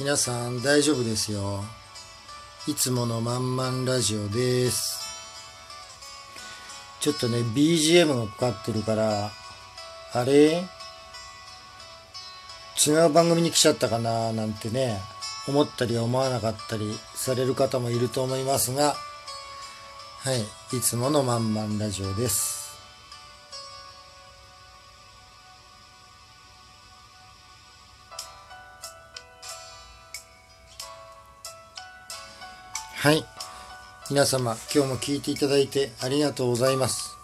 皆さん大丈夫ですよ。いつものまんまんラジオです。ちょっとね、BGM がかかってるから、あれ？違う番組に来ちゃったかな？なんてね、思ったり思わなかったりされる方もいると思いますが、はい、いつものまんまんラジオです。はい。皆様、今日も聞いていただいてありがとうございます。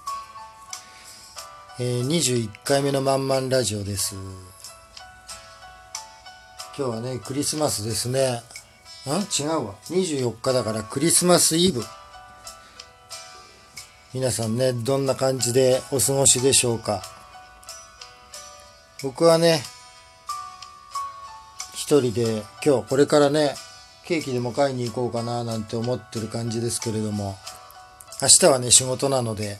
えー、21回目のまんまんラジオです。今日はね、クリスマスですね。ん違うわ。24日だからクリスマスイブ。皆さんね、どんな感じでお過ごしでしょうか。僕はね、一人で今日これからね、ケーキでも買いに行こうかななんて思ってる感じですけれども、明日はね、仕事なので、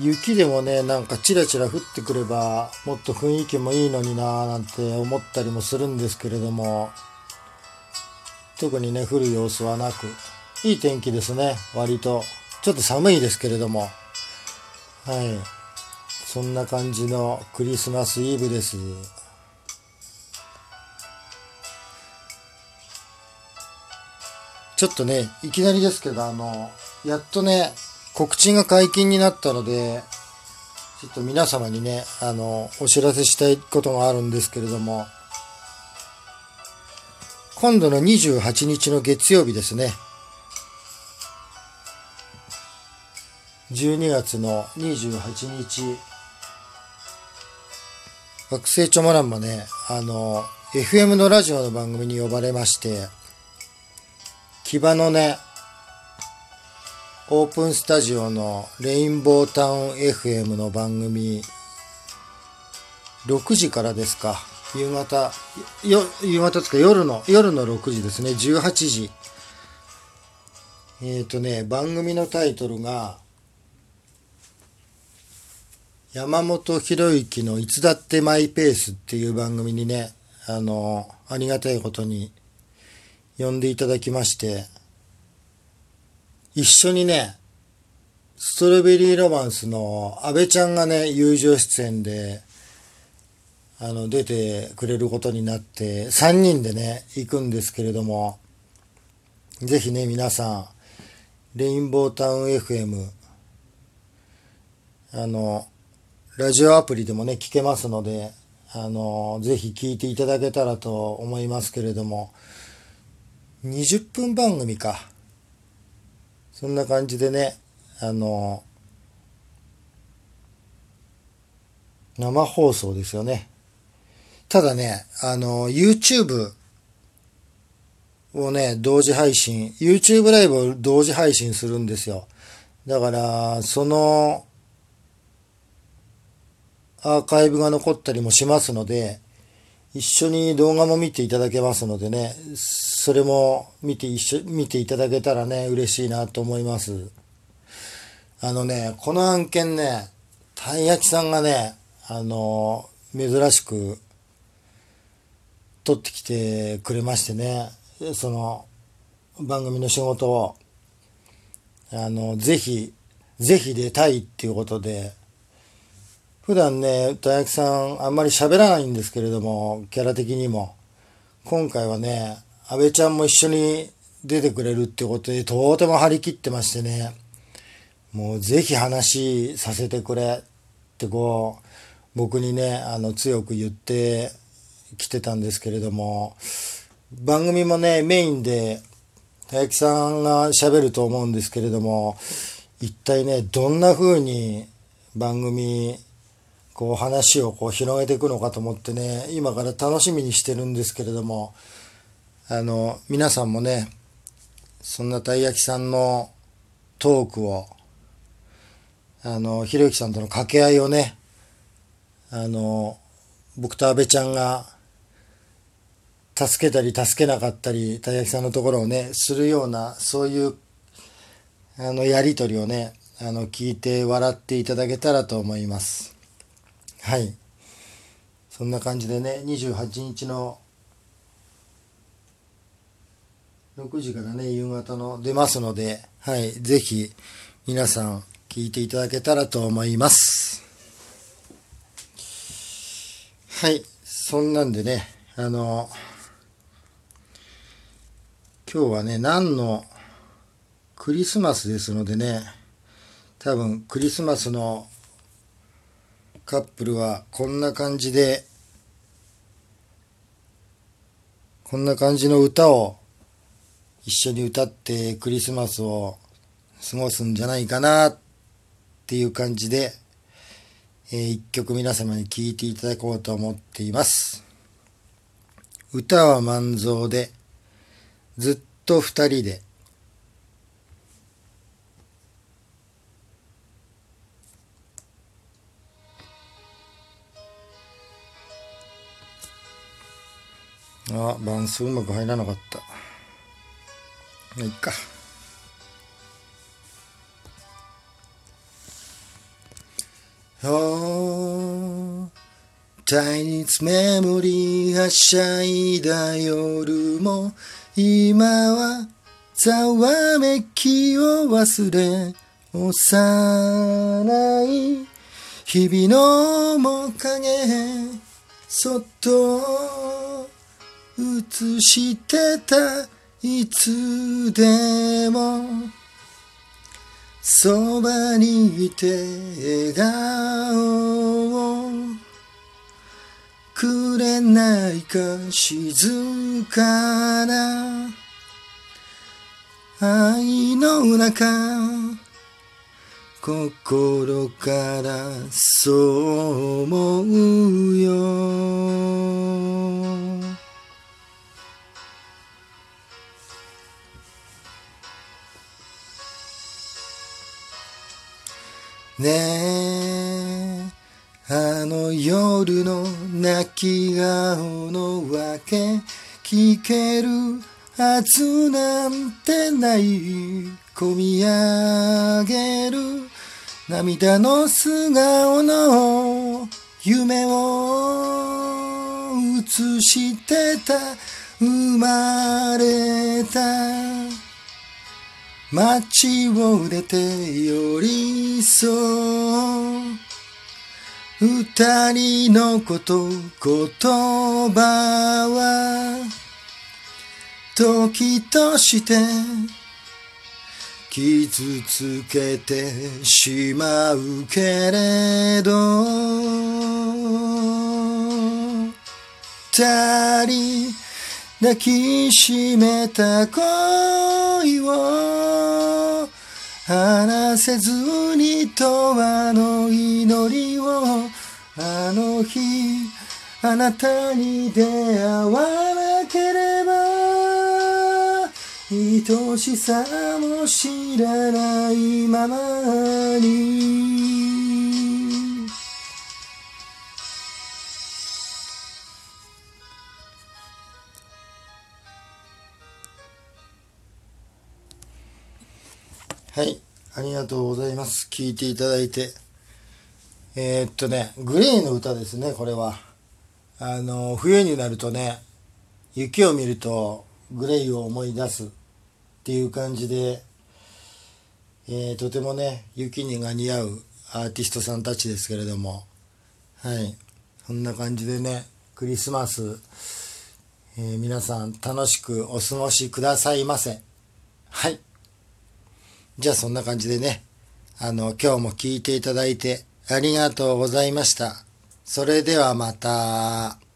雪でもね、なんかチラチラ降ってくれば、もっと雰囲気もいいのにななんて思ったりもするんですけれども、特にね、降る様子はなく、いい天気ですね、割と。ちょっと寒いですけれども、はい。そんな感じのクリスマスイブです。ちょっとね、いきなりですけど、あの、やっとね、告知が解禁になったので、ちょっと皆様にね、あの、お知らせしたいことがあるんですけれども、今度の28日の月曜日ですね。12月の28日、学生チョモランマね、あの、FM のラジオの番組に呼ばれまして、木場のね、オープンスタジオのレインボータウン FM の番組、6時からですか。夕方、よ、夕方ですか、夜の、夜の6時ですね、18時。えっ、ー、とね、番組のタイトルが、山本博之のいつだってマイペースっていう番組にね、あの、ありがたいことに呼んでいただきまして、一緒にね、ストロベリーロマンスの安倍ちゃんがね、友情出演で、あの、出てくれることになって、3人でね、行くんですけれども、ぜひね、皆さん、レインボータウン FM、あの、ラジオアプリでもね、聞けますので、あの、ぜひ聞いていただけたらと思いますけれども、20分番組か。そんな感じでね、あの、生放送ですよね。ただね、あの、YouTube をね、同時配信、YouTube ライブを同時配信するんですよ。だから、その、アーカイブが残ったりもしますので、一緒に動画も見ていただけますのでね、それも見て一緒、見ていただけたらね、嬉しいなと思います。あのね、この案件ね、たい焼きさんがね、あの、珍しく、取ってきてくれましてね、その、番組の仕事を、あの、ぜひ、ぜひ出たいっていうことで、普段ね、たやきさんあんまり喋らないんですけれども、キャラ的にも。今回はね、安倍ちゃんも一緒に出てくれるってことで、とても張り切ってましてね、もうぜひ話させてくれってこう、僕にね、あの、強く言ってきてたんですけれども、番組もね、メインで、たやきさんが喋ると思うんですけれども、一体ね、どんな風に番組、こう話をこう広げていくのかと思ってね、今から楽しみにしてるんですけれども、あの、皆さんもね、そんなたい焼きさんのトークを、あの、ひろゆきさんとの掛け合いをね、あの、僕と安倍ちゃんが、助けたり助けなかったり、たい焼きさんのところをね、するような、そういう、あの、やりとりをね、あの、聞いて笑っていただけたらと思います。はい。そんな感じでね、28日の6時からね、夕方の出ますので、はい、ぜひ皆さん聞いていただけたらと思います。はい、そんなんでね、あの、今日はね、何のクリスマスですのでね、多分クリスマスのカップルはこんな感じで、こんな感じの歌を一緒に歌ってクリスマスを過ごすんじゃないかなっていう感じで、えー、一曲皆様に聴いていただこうと思っています。歌は万蔵で、ずっと二人で、あ、伴奏うまく入らなかった。まあ、いっか。Oh, Chinese memory はしゃいだ夜も今はざわめきを忘れ幼い日々の面影そっと映してたいつでもそばにいて笑顔をくれないか静かな愛の中心からそう思うよ。ね。えあの夜の泣き顔のわけ聞けるはずなんてない込み上げる。涙の素顔の夢を映してた生まれた。街を出て寄り添う二人のこと言葉は時として傷つけてしまうけれど二人抱きしめた恋を話せずにとあの祈りを。あの日あなたに出会わなければ。愛しさも知らないままに。はい。ありがとうございます。聞いていただいて。えー、っとね、グレーの歌ですね、これは。あの、冬になるとね、雪を見るとグレイを思い出すっていう感じで、えー、とてもね、雪にが似合うアーティストさんたちですけれども、はい。こんな感じでね、クリスマス、えー、皆さん楽しくお過ごしくださいませ。はい。じゃあそんな感じでね、あの、今日も聞いていただいてありがとうございました。それではまた。